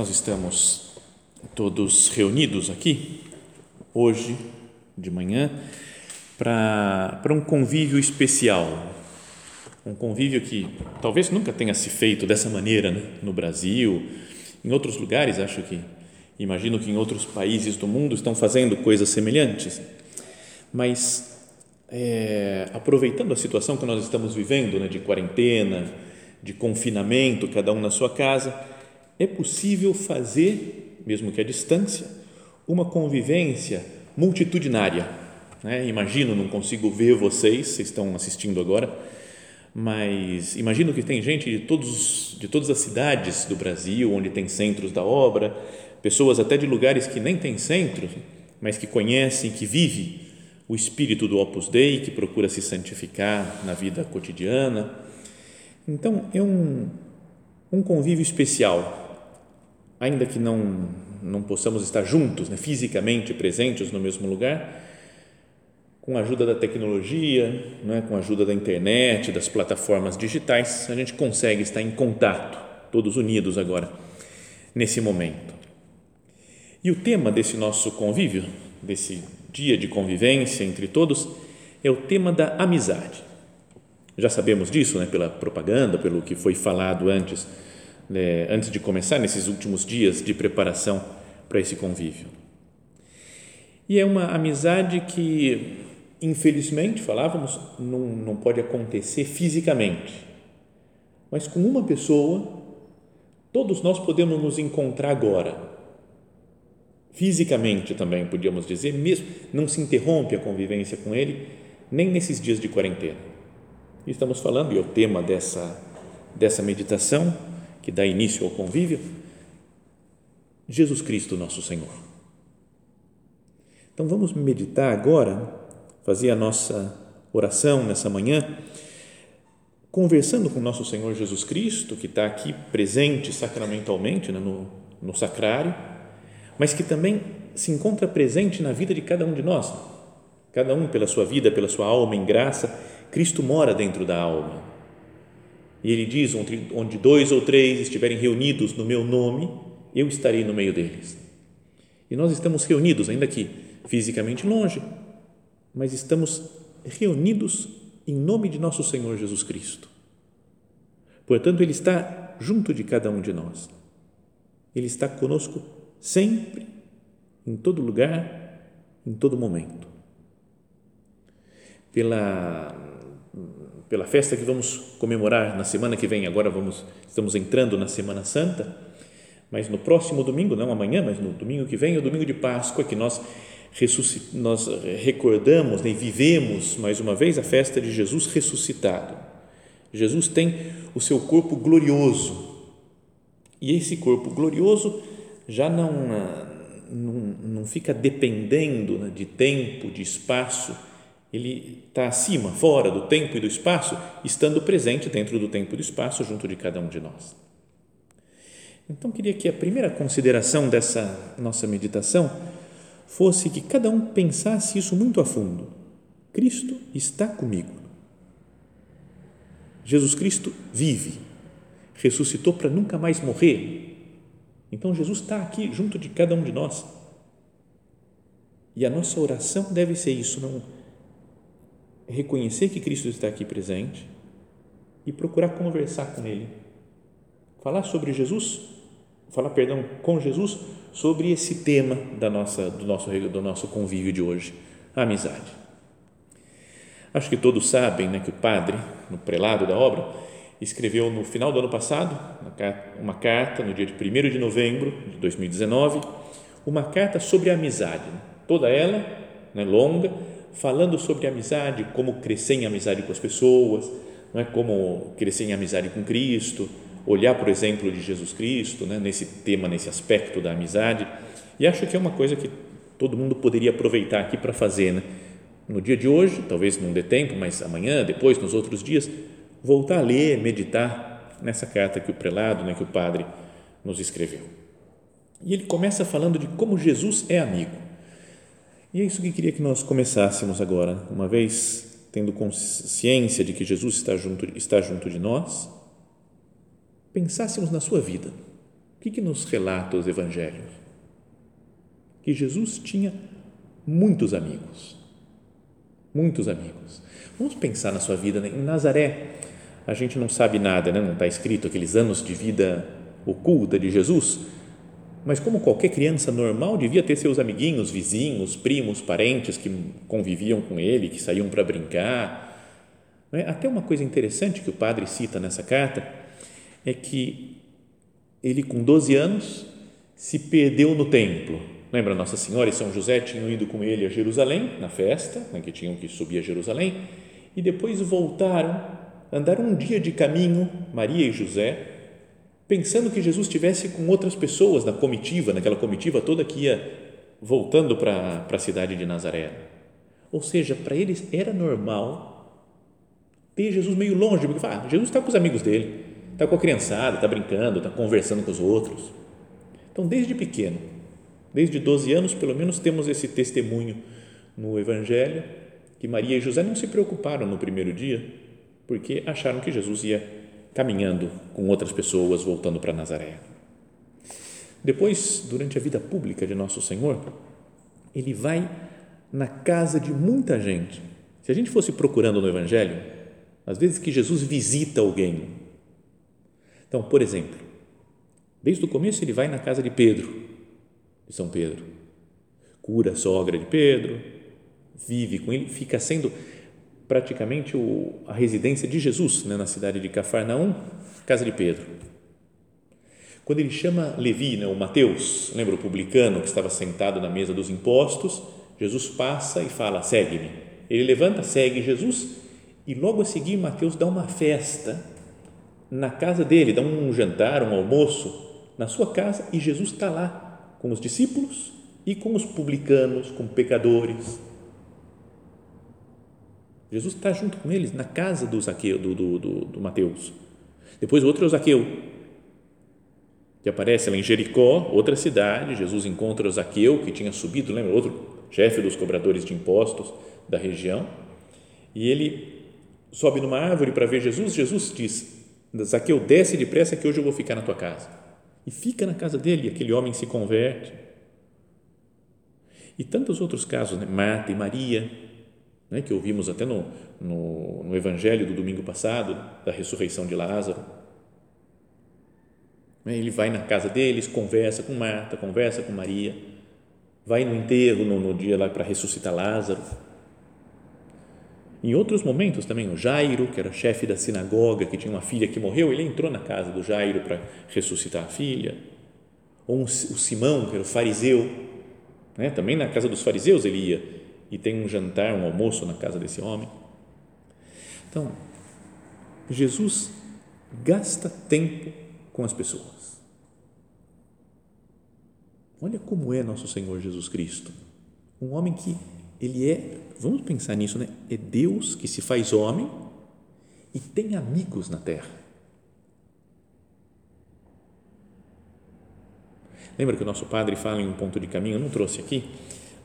Nós estamos todos reunidos aqui hoje de manhã para um convívio especial, um convívio que talvez nunca tenha se feito dessa maneira né? no Brasil, em outros lugares, acho que, imagino que em outros países do mundo estão fazendo coisas semelhantes, mas é, aproveitando a situação que nós estamos vivendo, né, de quarentena, de confinamento, cada um na sua casa, é possível fazer, mesmo que à distância, uma convivência multitudinária. Né? Imagino, não consigo ver vocês, vocês estão assistindo agora, mas imagino que tem gente de, todos, de todas as cidades do Brasil, onde tem centros da obra, pessoas até de lugares que nem têm centros, mas que conhecem, que vivem o espírito do Opus Dei, que procura se santificar na vida cotidiana. Então, é um, um convívio especial ainda que não, não possamos estar juntos, né, fisicamente presentes no mesmo lugar, com a ajuda da tecnologia, né, com a ajuda da internet, das plataformas digitais, a gente consegue estar em contato, todos unidos agora, nesse momento. E o tema desse nosso convívio, desse dia de convivência entre todos, é o tema da amizade. Já sabemos disso, né, pela propaganda, pelo que foi falado antes né, antes de começar, nesses últimos dias de preparação para esse convívio. E é uma amizade que, infelizmente, falávamos, não, não pode acontecer fisicamente, mas com uma pessoa, todos nós podemos nos encontrar agora. Fisicamente também, podíamos dizer, mesmo não se interrompe a convivência com ele, nem nesses dias de quarentena. Estamos falando, e é o tema dessa, dessa meditação, que dá início ao convívio, Jesus Cristo, nosso Senhor. Então vamos meditar agora, fazer a nossa oração nessa manhã, conversando com nosso Senhor Jesus Cristo, que está aqui presente sacramentalmente né, no, no sacrário, mas que também se encontra presente na vida de cada um de nós. Cada um pela sua vida, pela sua alma em graça, Cristo mora dentro da alma e ele diz: onde, dois ou três estiverem reunidos no meu nome, eu estarei no meio deles. E nós estamos reunidos, ainda que fisicamente longe, mas estamos reunidos em nome de nosso Senhor Jesus Cristo. Portanto, Ele está junto de cada um de nós. Ele está conosco sempre, em todo lugar, em todo momento. Pela pela festa que vamos comemorar na semana que vem. Agora vamos, estamos entrando na Semana Santa, mas no próximo domingo, não amanhã, mas no domingo que vem, é o domingo de Páscoa, que nós, nós recordamos né, e vivemos mais uma vez a festa de Jesus ressuscitado. Jesus tem o seu corpo glorioso e esse corpo glorioso já não, não, não fica dependendo né, de tempo, de espaço ele está acima, fora do tempo e do espaço, estando presente dentro do tempo e do espaço, junto de cada um de nós. Então, queria que a primeira consideração dessa nossa meditação fosse que cada um pensasse isso muito a fundo. Cristo está comigo. Jesus Cristo vive, ressuscitou para nunca mais morrer. Então, Jesus está aqui junto de cada um de nós. E a nossa oração deve ser isso, não reconhecer que Cristo está aqui presente e procurar conversar com Ele. Falar sobre Jesus falar, perdão, com Jesus sobre esse tema da nossa, do, nosso, do nosso convívio de hoje, a amizade. Acho que todos sabem né, que o padre, no prelado da obra, escreveu no final do ano passado uma carta, no dia de 1 de novembro de 2019, uma carta sobre a amizade, toda ela né, longa, falando sobre amizade, como crescer em amizade com as pessoas, não é como crescer em amizade com Cristo, olhar por exemplo de Jesus Cristo, né, nesse tema, nesse aspecto da amizade. E acho que é uma coisa que todo mundo poderia aproveitar aqui para fazer, né? No dia de hoje, talvez não dê tempo, mas amanhã, depois, nos outros dias, voltar a ler, meditar nessa carta que o prelado, né, que o padre nos escreveu. E ele começa falando de como Jesus é amigo. E é isso que queria que nós começássemos agora, uma vez tendo consciência de que Jesus está junto, está junto de nós, pensássemos na sua vida. O que, que nos relata os evangelhos? Que Jesus tinha muitos amigos. Muitos amigos. Vamos pensar na sua vida. Né? Em Nazaré, a gente não sabe nada, né? não está escrito aqueles anos de vida oculta de Jesus, mas como qualquer criança normal, devia ter seus amiguinhos, vizinhos, primos, parentes que conviviam com ele, que saíam para brincar. É? Até uma coisa interessante que o padre cita nessa carta é que ele, com 12 anos, se perdeu no templo. Lembra, Nossa Senhora e São José tinham ido com ele a Jerusalém, na festa, né, que tinham que subir a Jerusalém, e depois voltaram, andaram um dia de caminho, Maria e José, pensando que Jesus estivesse com outras pessoas na comitiva, naquela comitiva toda que ia voltando para a cidade de Nazaré. Ou seja, para eles era normal ter Jesus meio longe, porque ah, Jesus está com os amigos dele, está com a criançada, está brincando, está conversando com os outros. Então, desde pequeno, desde 12 anos, pelo menos, temos esse testemunho no Evangelho que Maria e José não se preocuparam no primeiro dia, porque acharam que Jesus ia caminhando com outras pessoas, voltando para Nazaré. Depois, durante a vida pública de Nosso Senhor, ele vai na casa de muita gente. Se a gente fosse procurando no Evangelho, às vezes que Jesus visita alguém. Então, por exemplo, desde o começo ele vai na casa de Pedro, de São Pedro, cura a sogra de Pedro, vive com ele, fica sendo praticamente o, a residência de Jesus né, na cidade de Cafarnaum, casa de Pedro. Quando ele chama Levi, né, o Mateus, lembra o publicano que estava sentado na mesa dos impostos? Jesus passa e fala: segue-me. Ele levanta, segue Jesus e logo a seguir Mateus dá uma festa na casa dele, dá um jantar, um almoço na sua casa e Jesus está lá com os discípulos e com os publicanos, com pecadores Jesus está junto com eles na casa do Zaqueu, do, do, do, do Mateus. Depois o outro é o Zaqueu, que aparece lá em Jericó, outra cidade. Jesus encontra o Zaqueu, que tinha subido, lembra? Outro chefe dos cobradores de impostos da região. E ele sobe numa árvore para ver Jesus. Jesus diz: Zaqueu, desce depressa que hoje eu vou ficar na tua casa. E fica na casa dele, e aquele homem se converte. E tantos outros casos, né? Marta e Maria, né, que ouvimos até no, no, no, Evangelho do domingo passado, da ressurreição de Lázaro. Né, ele vai na casa deles, conversa com Marta, conversa com Maria, vai no enterro no, no dia lá para ressuscitar Lázaro. Em outros momentos também, o Jairo, que era chefe da sinagoga, que tinha uma filha que morreu, ele entrou na casa do Jairo para ressuscitar a filha. Ou o Simão, que era o fariseu, né? também na casa dos fariseus ele ia e tem um jantar, um almoço na casa desse homem. Então, Jesus gasta tempo com as pessoas. Olha como é nosso Senhor Jesus Cristo. Um homem que ele é, vamos pensar nisso, né? É Deus que se faz homem e tem amigos na terra. Lembra que o nosso padre fala em um ponto de caminho, eu não trouxe aqui,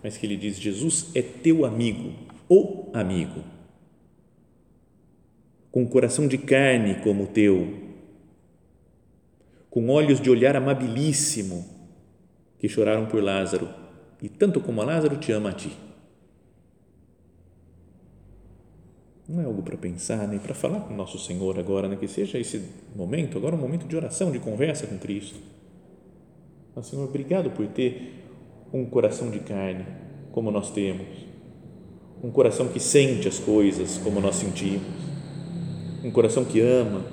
mas que ele diz: Jesus é teu amigo, o amigo, com coração de carne como o teu, com olhos de olhar amabilíssimo que choraram por Lázaro, e tanto como a Lázaro te ama a ti. Não é algo para pensar, nem para falar com nosso Senhor agora, né? que seja esse momento, agora um momento de oração, de conversa com Cristo. Mas, Senhor, obrigado por ter um coração de carne, como nós temos, um coração que sente as coisas como nós sentimos, um coração que ama,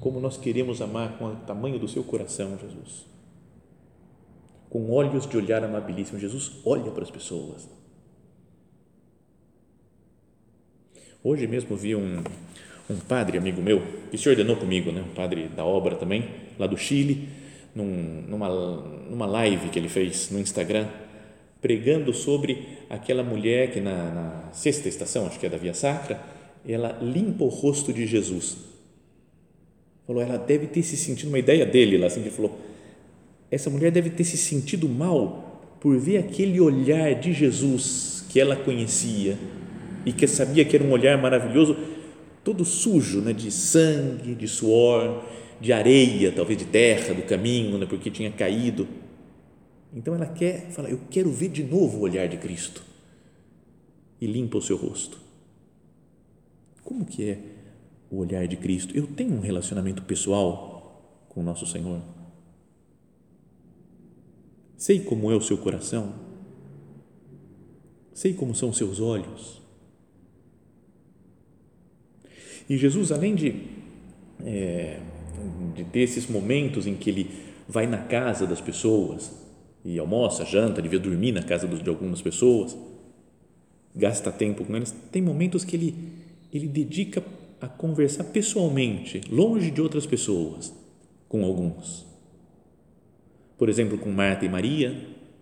como nós queremos amar com o tamanho do seu coração, Jesus. Com olhos de olhar amabilíssimo, Jesus olha para as pessoas. Hoje mesmo vi um, um padre amigo meu que se ordenou comigo, né? um padre da obra também, lá do Chile, num, numa, numa live que ele fez no Instagram, pregando sobre aquela mulher que na, na sexta estação, acho que é da Via Sacra, ela limpa o rosto de Jesus. Falou, ela deve ter se sentido, uma ideia dele lá, assim, ele falou, essa mulher deve ter se sentido mal por ver aquele olhar de Jesus que ela conhecia e que sabia que era um olhar maravilhoso, todo sujo, né, de sangue, de suor, de areia, talvez de terra do caminho, né, porque tinha caído. Então ela quer, fala, eu quero ver de novo o olhar de Cristo. E limpa o seu rosto. Como que é o olhar de Cristo? Eu tenho um relacionamento pessoal com o nosso Senhor. Sei como é o seu coração. Sei como são os seus olhos. E Jesus, além de é, de ter esses momentos em que ele vai na casa das pessoas e almoça, janta, devia dormir na casa de algumas pessoas, gasta tempo com eles. Tem momentos que ele, ele dedica a conversar pessoalmente, longe de outras pessoas, com alguns. Por exemplo, com Marta e Maria,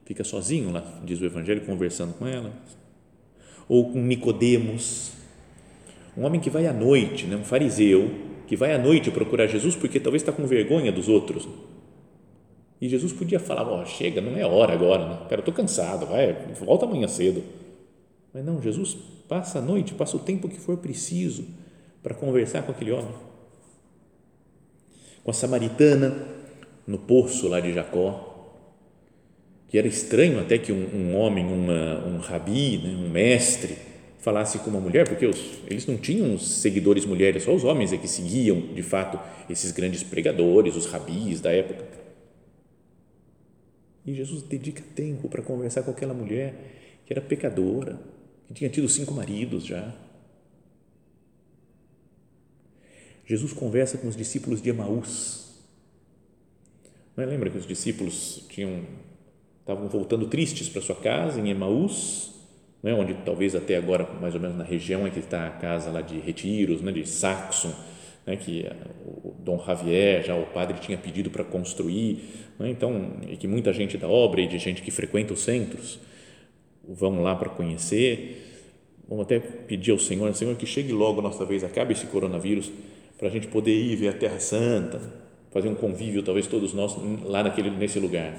fica sozinho lá, diz o Evangelho, conversando com ela. Ou com Nicodemos, um homem que vai à noite, né, um fariseu, que vai à noite procurar Jesus porque talvez está com vergonha dos outros. E Jesus podia falar: Ó, oh, chega, não é hora agora, né? cara, estou cansado, vai, volta amanhã cedo. Mas não, Jesus passa a noite, passa o tempo que for preciso para conversar com aquele homem. Com a samaritana no poço lá de Jacó, que era estranho até que um, um homem, uma, um rabi, né, um mestre, falasse com uma mulher, porque os, eles não tinham seguidores mulheres, só os homens é que seguiam, de fato, esses grandes pregadores, os rabis da época. E Jesus dedica tempo para conversar com aquela mulher que era pecadora, que tinha tido cinco maridos já. Jesus conversa com os discípulos de Emaús. Não é? Lembra que os discípulos tinham estavam voltando tristes para sua casa em Emaús né, onde talvez até agora, mais ou menos na região em que está a casa lá de Retiros, né, de Saxon, né, que o Dom Javier, já o padre, tinha pedido para construir, né, então, e que muita gente da obra e de gente que frequenta os centros vão lá para conhecer. Vamos até pedir ao Senhor, Senhor, que chegue logo nossa vez, acabe esse coronavírus, para a gente poder ir ver a Terra Santa, fazer um convívio, talvez todos nós, lá naquele, nesse lugar.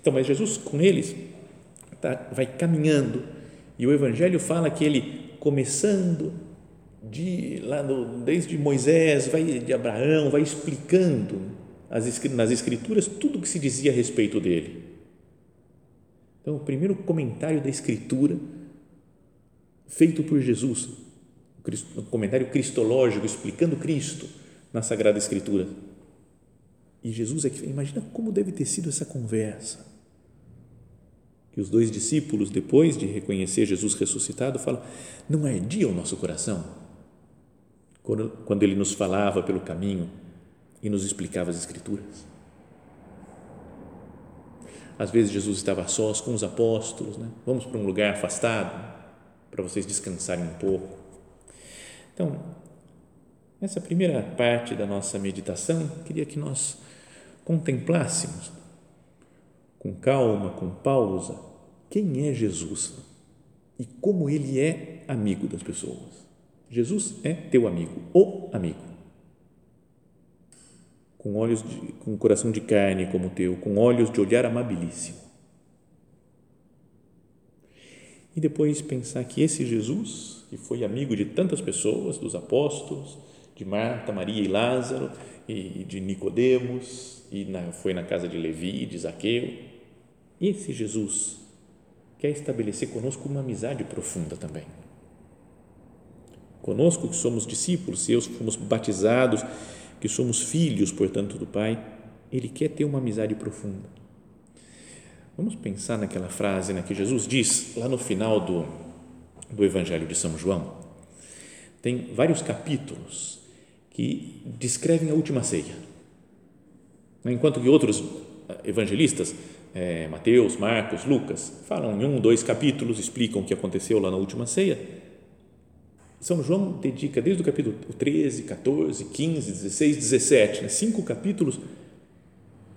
Então, mas Jesus com eles tá, vai caminhando e o Evangelho fala que ele, começando de, lá no, desde Moisés, vai de Abraão, vai explicando as, nas Escrituras tudo o que se dizia a respeito dele. Então, o primeiro comentário da Escritura feito por Jesus, o comentário cristológico explicando Cristo na Sagrada Escritura. E Jesus é que imagina como deve ter sido essa conversa que os dois discípulos, depois de reconhecer Jesus ressuscitado, falam: Não ardia o nosso coração? Quando, quando ele nos falava pelo caminho e nos explicava as Escrituras. Às vezes Jesus estava sós com os apóstolos, né? vamos para um lugar afastado para vocês descansarem um pouco. Então, essa primeira parte da nossa meditação, queria que nós contemplássemos com calma, com pausa, quem é Jesus e como ele é amigo das pessoas. Jesus é teu amigo, o amigo. Com olhos de, com coração de carne como teu, com olhos de olhar amabilíssimo. E depois pensar que esse Jesus, que foi amigo de tantas pessoas, dos apóstolos, de Marta, Maria e Lázaro, e de Nicodemos, e na, foi na casa de Levi, de Zaqueu, esse Jesus quer estabelecer conosco uma amizade profunda também. Conosco que somos discípulos, seus que fomos batizados, que somos filhos, portanto, do Pai, Ele quer ter uma amizade profunda. Vamos pensar naquela frase né, que Jesus diz lá no final do, do Evangelho de São João. Tem vários capítulos que descrevem a última ceia. Enquanto que outros evangelistas, é, Mateus, Marcos, Lucas, falam em um, dois capítulos, explicam o que aconteceu lá na última ceia. São João dedica desde o capítulo 13, 14, 15, 16, 17, né, cinco capítulos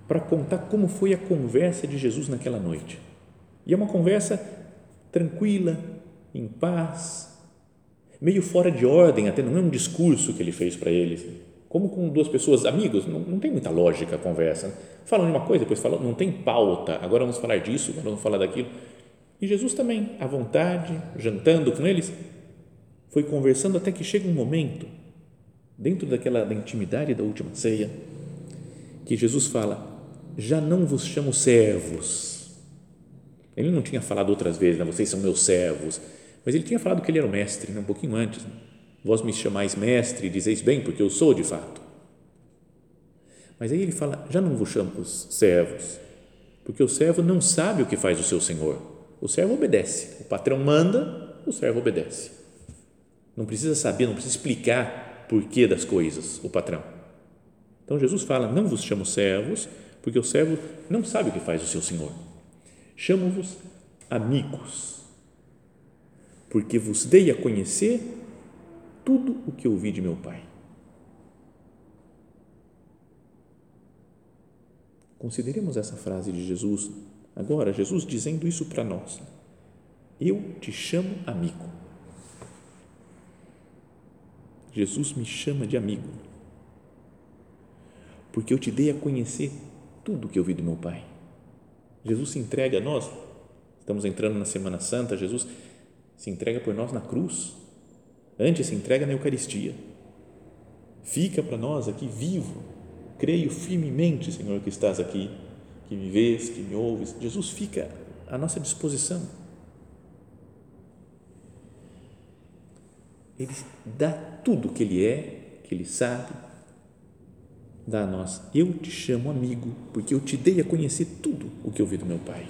para contar como foi a conversa de Jesus naquela noite. E é uma conversa tranquila, em paz, meio fora de ordem, até não é um discurso que ele fez para eles. Como com duas pessoas, amigos, não, não tem muita lógica a conversa. Né? Falam de uma coisa, depois falam, não tem pauta, agora vamos falar disso, agora vamos falar daquilo. E Jesus também, à vontade, jantando com eles, foi conversando até que chega um momento, dentro daquela da intimidade da última ceia, que Jesus fala: já não vos chamo servos. Ele não tinha falado outras vezes, né? vocês são meus servos, mas ele tinha falado que ele era o mestre, né? um pouquinho antes. Né? Vós me chamais mestre e dizeis bem, porque eu sou de fato. Mas aí ele fala: já não vos chamo servos, porque o servo não sabe o que faz o seu senhor. O servo obedece. O patrão manda, o servo obedece. Não precisa saber, não precisa explicar porquê das coisas, o patrão. Então Jesus fala: não vos chamo servos, porque o servo não sabe o que faz o seu senhor. Chamo-vos amigos, porque vos dei a conhecer tudo o que ouvi de meu Pai. Consideremos essa frase de Jesus agora, Jesus dizendo isso para nós. Eu te chamo amigo. Jesus me chama de amigo, porque eu te dei a conhecer tudo que eu vi do meu Pai. Jesus se entrega a nós, estamos entrando na Semana Santa, Jesus se entrega por nós na cruz, antes se entrega na Eucaristia, fica para nós aqui vivo, creio firmemente, Senhor, que estás aqui, que me vês, que me ouves. Jesus fica à nossa disposição. Ele dá tudo o que Ele é, que Ele sabe, dá a nós. Eu te chamo amigo, porque eu te dei a conhecer tudo o que eu vi do meu Pai.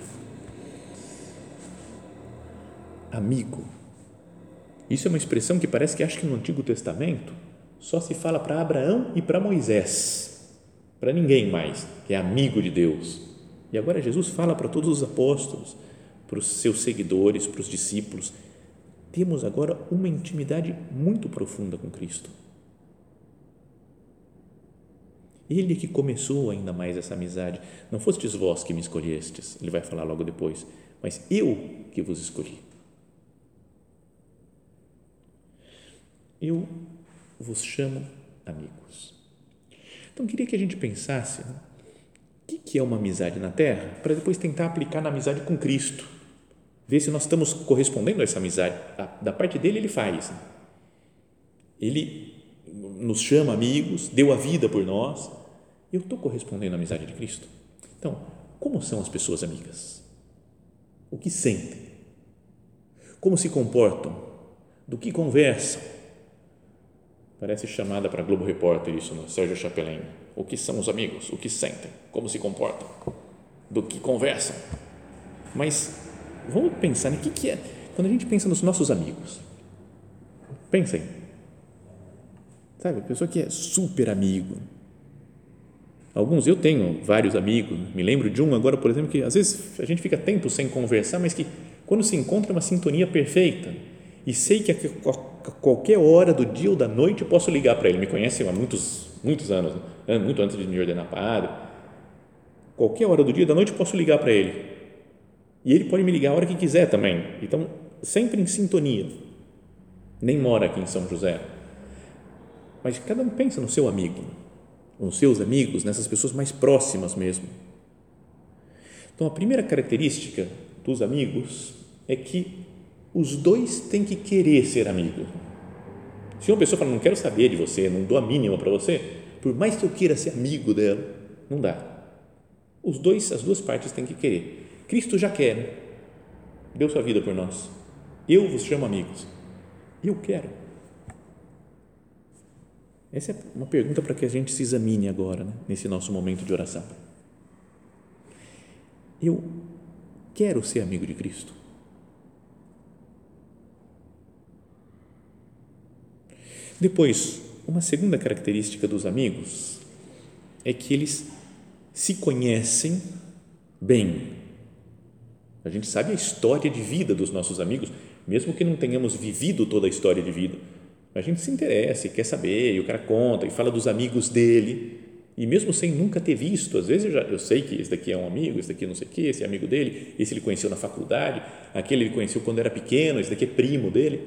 Amigo. Isso é uma expressão que parece que acho que no Antigo Testamento só se fala para Abraão e para Moisés, para ninguém mais, que é amigo de Deus. E agora Jesus fala para todos os apóstolos, para os seus seguidores, para os discípulos. Temos agora uma intimidade muito profunda com Cristo Ele que começou ainda mais essa amizade. Não fostes vós que me escolhestes, ele vai falar logo depois, mas eu que vos escolhi. Eu vos chamo amigos. Então, queria que a gente pensasse né, o que é uma amizade na Terra, para depois tentar aplicar na amizade com Cristo. Ver se nós estamos correspondendo a essa amizade. Da parte dele, ele faz. Né. Ele nos chama amigos, deu a vida por nós eu estou correspondendo à amizade de Cristo? Então, como são as pessoas amigas? O que sentem? Como se comportam? Do que conversam? Parece chamada para Globo Repórter isso, no Sérgio Chapelin. O que são os amigos? O que sentem? Como se comportam? Do que conversam? Mas vamos pensar, o né? que, que é? Quando a gente pensa nos nossos amigos, pensem, sabe, a pessoa que é super amigo, Alguns, eu tenho vários amigos, me lembro de um agora, por exemplo, que às vezes a gente fica tempo sem conversar, mas que quando se encontra uma sintonia perfeita e sei que a qualquer hora do dia ou da noite eu posso ligar para ele, me conhece há muitos, muitos anos, né? muito antes de me ordenar padre, qualquer hora do dia ou da noite eu posso ligar para ele. E ele pode me ligar a hora que quiser também, então sempre em sintonia, nem mora aqui em São José, mas cada um pensa no seu amigo, com os seus amigos, nessas pessoas mais próximas mesmo. Então, a primeira característica dos amigos é que os dois têm que querer ser amigo. Se uma pessoa fala, não quero saber de você, não dou a mínima para você, por mais que eu queira ser amigo dela, não dá. Os dois, as duas partes têm que querer. Cristo já quer, né? deu sua vida por nós. Eu vos chamo amigos. Eu quero. Essa é uma pergunta para que a gente se examine agora, né? nesse nosso momento de oração. Eu quero ser amigo de Cristo. Depois, uma segunda característica dos amigos é que eles se conhecem bem. A gente sabe a história de vida dos nossos amigos, mesmo que não tenhamos vivido toda a história de vida. A gente se interessa e quer saber, e o cara conta e fala dos amigos dele. E mesmo sem nunca ter visto, às vezes eu, já, eu sei que esse daqui é um amigo, esse daqui não sei o quê, esse é amigo dele, esse ele conheceu na faculdade, aquele ele conheceu quando era pequeno, esse daqui é primo dele.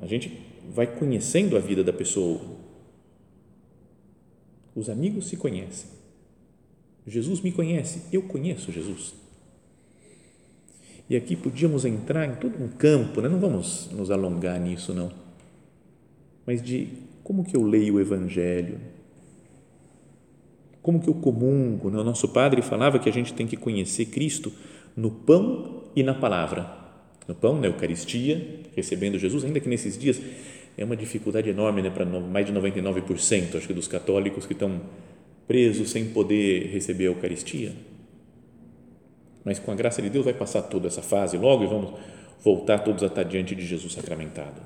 A gente vai conhecendo a vida da pessoa. Os amigos se conhecem. Jesus me conhece, eu conheço Jesus. E aqui podíamos entrar em todo um campo, né? não vamos nos alongar nisso, não, mas de como que eu leio o Evangelho, como que eu comungo? Né? O nosso padre falava que a gente tem que conhecer Cristo no pão e na palavra. No pão, na Eucaristia, recebendo Jesus, ainda que nesses dias é uma dificuldade enorme né, para mais de 99%, acho que dos católicos que estão presos sem poder receber a Eucaristia. Mas com a graça de Deus vai passar toda essa fase logo e vamos voltar todos a estar diante de Jesus sacramentado.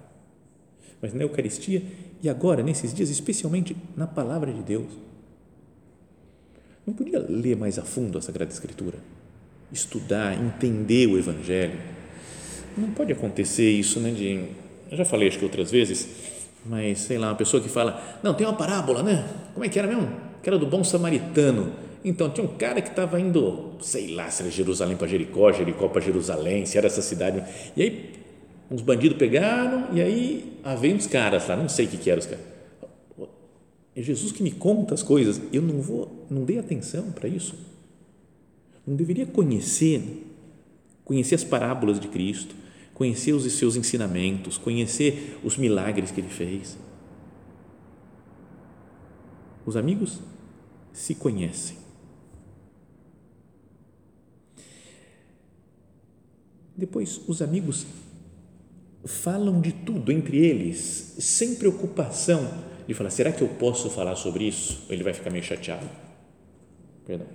Mas na Eucaristia e agora, nesses dias, especialmente na palavra de Deus não podia ler mais a fundo a Sagrada Escritura? Estudar, entender o Evangelho? Não pode acontecer isso, né? De, eu já falei acho que outras vezes, mas sei lá, uma pessoa que fala, não, tem uma parábola, né? Como é que era mesmo? Que era do bom samaritano. Então, tinha um cara que estava indo, sei lá, se era Jerusalém para Jericó, Jericó para Jerusalém, se era essa cidade. E aí, uns bandidos pegaram, e aí, havia uns caras lá, não sei o que, que eram os caras é Jesus que me conta as coisas. Eu não vou, não dei atenção para isso. Não deveria conhecer, conhecer as parábolas de Cristo, conhecer os seus ensinamentos, conhecer os milagres que ele fez. Os amigos se conhecem. Depois, os amigos falam de tudo entre eles, sem preocupação de falar: será que eu posso falar sobre isso? Ele vai ficar meio chateado? Perdão.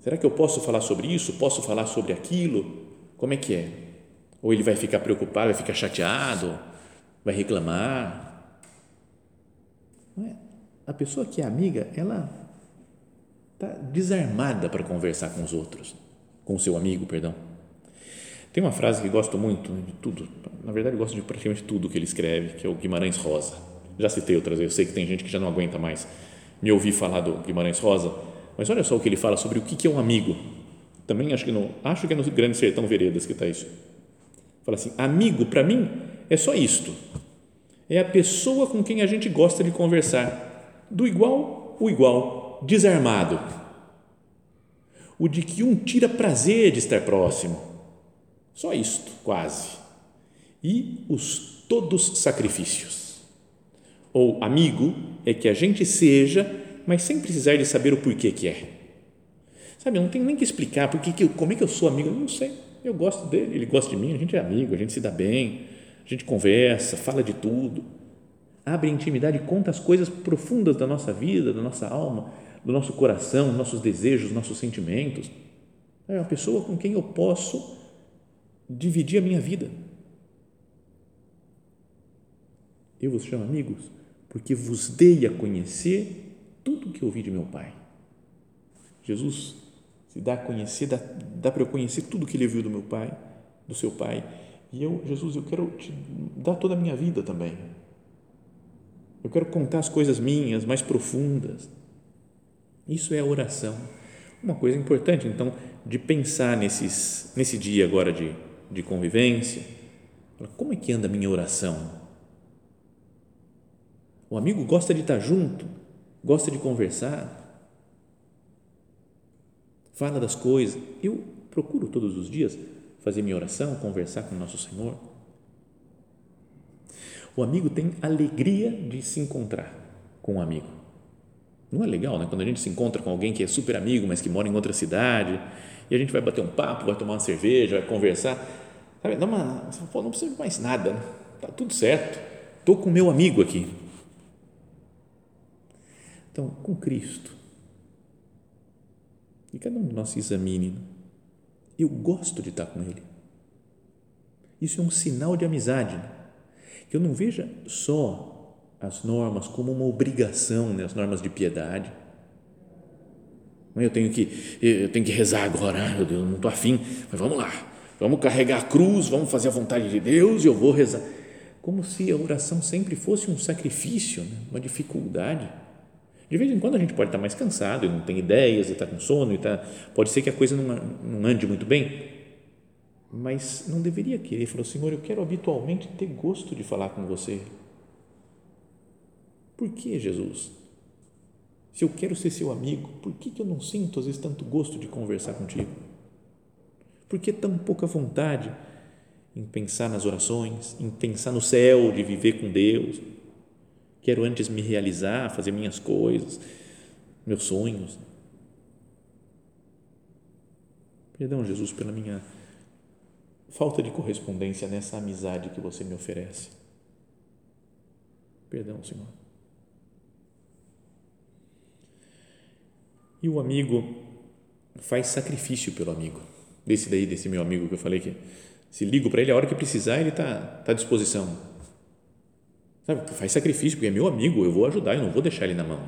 Será que eu posso falar sobre isso? Posso falar sobre aquilo? Como é que é? Ou ele vai ficar preocupado, vai ficar chateado, vai reclamar? É? A pessoa que é amiga, ela está desarmada para conversar com os outros, com o seu amigo, perdão. Tem uma frase que gosto muito né, de tudo, na verdade gosto de praticamente tudo que ele escreve, que é o Guimarães Rosa. Já citei outras vezes, eu sei que tem gente que já não aguenta mais me ouvir falar do Guimarães Rosa, mas olha só o que ele fala sobre o que é um amigo. Também acho que no, acho que é no Grande Sertão Veredas que está isso. Fala assim: amigo para mim é só isto. É a pessoa com quem a gente gosta de conversar, do igual o igual, desarmado. O de que um tira prazer de estar próximo só isto, quase. E os todos sacrifícios. Ou amigo é que a gente seja, mas sem precisar de saber o porquê que é. Sabe, eu não tenho nem que explicar porque que como é que eu sou amigo, eu não sei. Eu gosto dele, ele gosta de mim, a gente é amigo, a gente se dá bem, a gente conversa, fala de tudo. Abre intimidade, conta as coisas profundas da nossa vida, da nossa alma, do nosso coração, nossos desejos, nossos sentimentos. É uma pessoa com quem eu posso dividir a minha vida. Eu vos chamo amigos porque vos dei a conhecer tudo o que ouvi de meu Pai. Jesus se dá a conhecer, dá, dá para eu conhecer tudo que ele viu do meu Pai, do seu Pai. E eu, Jesus, eu quero te dar toda a minha vida também. Eu quero contar as coisas minhas mais profundas. Isso é a oração. Uma coisa importante, então, de pensar nesses, nesse dia agora de de convivência. Como é que anda a minha oração? O amigo gosta de estar junto, gosta de conversar, fala das coisas. Eu procuro todos os dias fazer minha oração, conversar com o nosso Senhor. O amigo tem alegria de se encontrar com um amigo. Não é legal, né? Quando a gente se encontra com alguém que é super amigo, mas que mora em outra cidade e a gente vai bater um papo, vai tomar uma cerveja, vai conversar. Sabe, dá uma, pô, não precisa mais nada, né? tá tudo certo. Estou com meu amigo aqui. Então, com Cristo, que cada um de nós se examine. Eu gosto de estar com Ele. Isso é um sinal de amizade. Que eu não veja só as normas como uma obrigação, né? as normas de piedade. Eu tenho que, eu tenho que rezar agora, meu Deus, não estou afim, mas vamos lá, vamos carregar a cruz, vamos fazer a vontade de Deus e eu vou rezar. Como se a oração sempre fosse um sacrifício, né? uma dificuldade. De vez em quando a gente pode estar mais cansado e não tem ideias, e está com sono, e tá, pode ser que a coisa não, não ande muito bem, mas não deveria querer. Ele falou, Senhor, eu quero habitualmente ter gosto de falar com você. Por que, Jesus? Se eu quero ser seu amigo, por que, que eu não sinto às vezes tanto gosto de conversar contigo? Por que tão pouca vontade em pensar nas orações, em pensar no céu, de viver com Deus? Quero antes me realizar, fazer minhas coisas, meus sonhos. Perdão, Jesus, pela minha falta de correspondência nessa amizade que você me oferece. Perdão, Senhor. E o amigo faz sacrifício pelo amigo. Desse daí, desse meu amigo que eu falei que se ligo para ele a hora que precisar, ele está tá à disposição. Sabe, faz sacrifício, porque é meu amigo, eu vou ajudar, eu não vou deixar ele na mão.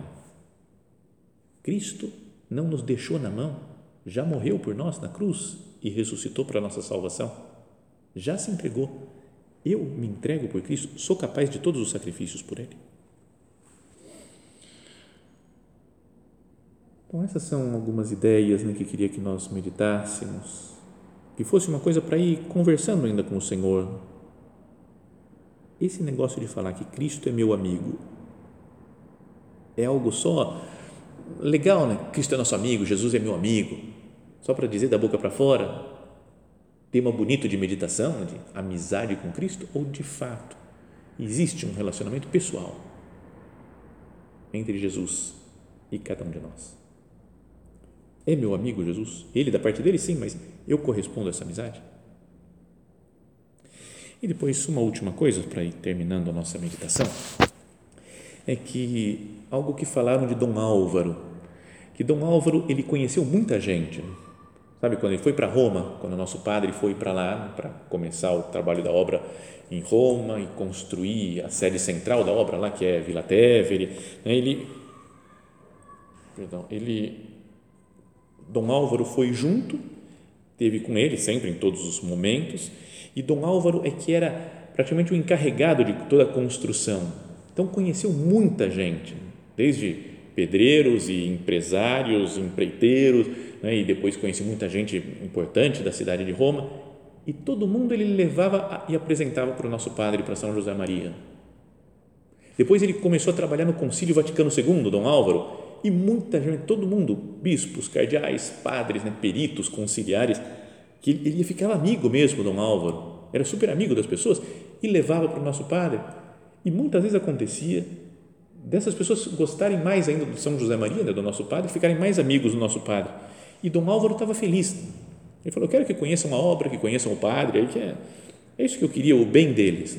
Cristo não nos deixou na mão, já morreu por nós na cruz e ressuscitou para a nossa salvação. Já se entregou. Eu me entrego por Cristo, sou capaz de todos os sacrifícios por Ele. Então, essas são algumas ideias né, que queria que nós meditássemos, que fosse uma coisa para ir conversando ainda com o Senhor. Esse negócio de falar que Cristo é meu amigo é algo só legal, né? Cristo é nosso amigo, Jesus é meu amigo, só para dizer da boca para fora, tema bonito de meditação, de amizade com Cristo, ou de fato existe um relacionamento pessoal entre Jesus e cada um de nós. É meu amigo Jesus? Ele, da parte dele, sim, mas eu correspondo a essa amizade? E depois, uma última coisa, para ir terminando a nossa meditação, é que algo que falaram de Dom Álvaro, que Dom Álvaro, ele conheceu muita gente, né? sabe, quando ele foi para Roma, quando o nosso padre foi para lá, para começar o trabalho da obra em Roma e construir a sede central da obra lá, que é Vila Tevere, né? ele, perdão, ele Dom Álvaro foi junto, teve com ele sempre em todos os momentos, e Dom Álvaro é que era praticamente o encarregado de toda a construção. Então conheceu muita gente, desde pedreiros e empresários, empreiteiros, né, e depois conheceu muita gente importante da cidade de Roma, e todo mundo ele levava e apresentava para o nosso padre, para São José Maria. Depois ele começou a trabalhar no Concílio Vaticano II, Dom Álvaro, e muita gente, todo mundo, bispos, cardeais, padres, né, peritos, conciliares, que ele ficava amigo mesmo, Dom Álvaro, era super amigo das pessoas e levava para o nosso padre. E muitas vezes acontecia dessas pessoas gostarem mais ainda de São José Maria, né, do nosso padre, ficarem mais amigos do nosso padre. E Dom Álvaro estava feliz. Ele falou: Eu quero que conheçam a obra, que conheçam o padre, que é, é isso que eu queria, o bem deles.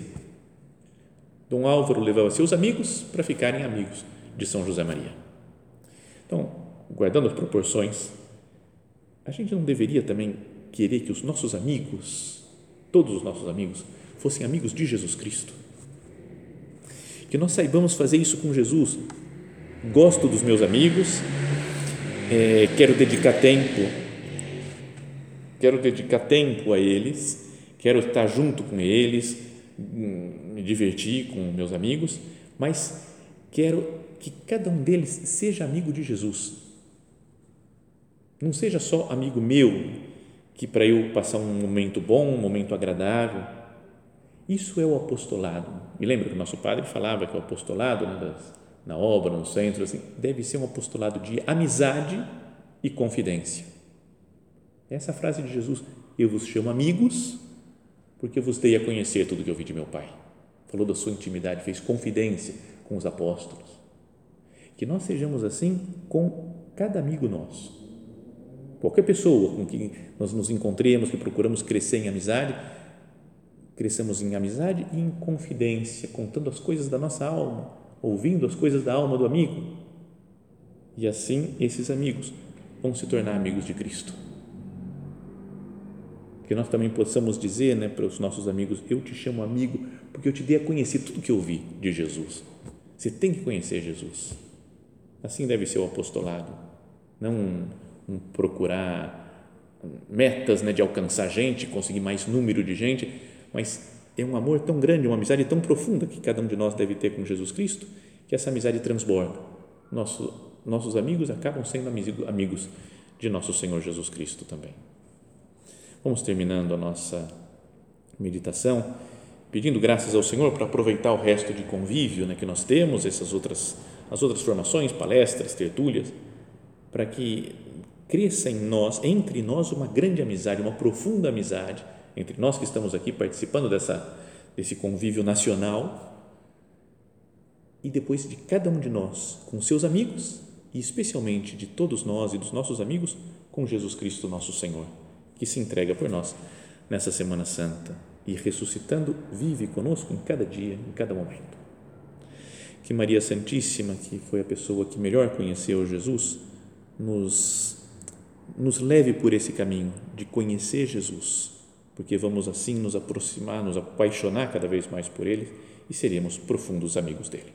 Dom Álvaro levava seus amigos para ficarem amigos de São José Maria. Então, guardando as proporções, a gente não deveria também querer que os nossos amigos, todos os nossos amigos, fossem amigos de Jesus Cristo. Que nós saibamos fazer isso com Jesus. Gosto dos meus amigos, é, quero dedicar tempo, quero dedicar tempo a eles, quero estar junto com eles, hum, me divertir com meus amigos, mas quero que cada um deles seja amigo de Jesus. Não seja só amigo meu, que para eu passar um momento bom, um momento agradável. Isso é o apostolado. Me lembra que o nosso padre falava que o apostolado, né, das, na obra, no centro, assim, deve ser um apostolado de amizade e confidência. Essa frase de Jesus, eu vos chamo amigos, porque vos dei a conhecer tudo que eu vi de meu Pai. Falou da sua intimidade, fez confidência com os apóstolos. Que nós sejamos assim com cada amigo nosso. Qualquer pessoa com quem nós nos encontremos, que procuramos crescer em amizade, cresçamos em amizade e em confidência, contando as coisas da nossa alma, ouvindo as coisas da alma do amigo. E assim esses amigos vão se tornar amigos de Cristo. Que nós também possamos dizer né, para os nossos amigos: Eu te chamo amigo porque eu te dei a conhecer tudo que eu vi de Jesus. Você tem que conhecer Jesus. Assim deve ser o apostolado. Não procurar metas né, de alcançar gente, conseguir mais número de gente, mas é um amor tão grande, uma amizade tão profunda que cada um de nós deve ter com Jesus Cristo, que essa amizade transborda. Nosso, nossos amigos acabam sendo amigos de nosso Senhor Jesus Cristo também. Vamos terminando a nossa meditação, pedindo graças ao Senhor para aproveitar o resto de convívio né, que nós temos, essas outras, as outras formações, palestras, tertúlias, para que cresça em nós, entre nós, uma grande amizade, uma profunda amizade, entre nós que estamos aqui participando dessa, desse convívio nacional, e depois de cada um de nós, com seus amigos, e especialmente de todos nós e dos nossos amigos, com Jesus Cristo, nosso Senhor, que se entrega por nós nessa Semana Santa e ressuscitando, vive conosco em cada dia, em cada momento. Que Maria Santíssima, que foi a pessoa que melhor conheceu Jesus, nos nos leve por esse caminho de conhecer Jesus, porque vamos assim nos aproximar, nos apaixonar cada vez mais por Ele e seremos profundos amigos dele.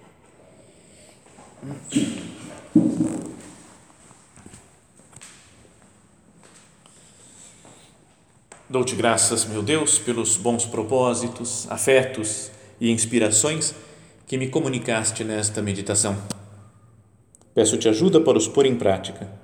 Dou-te graças, meu Deus, pelos bons propósitos, afetos e inspirações que me comunicaste nesta meditação. Peço-te ajuda para os pôr em prática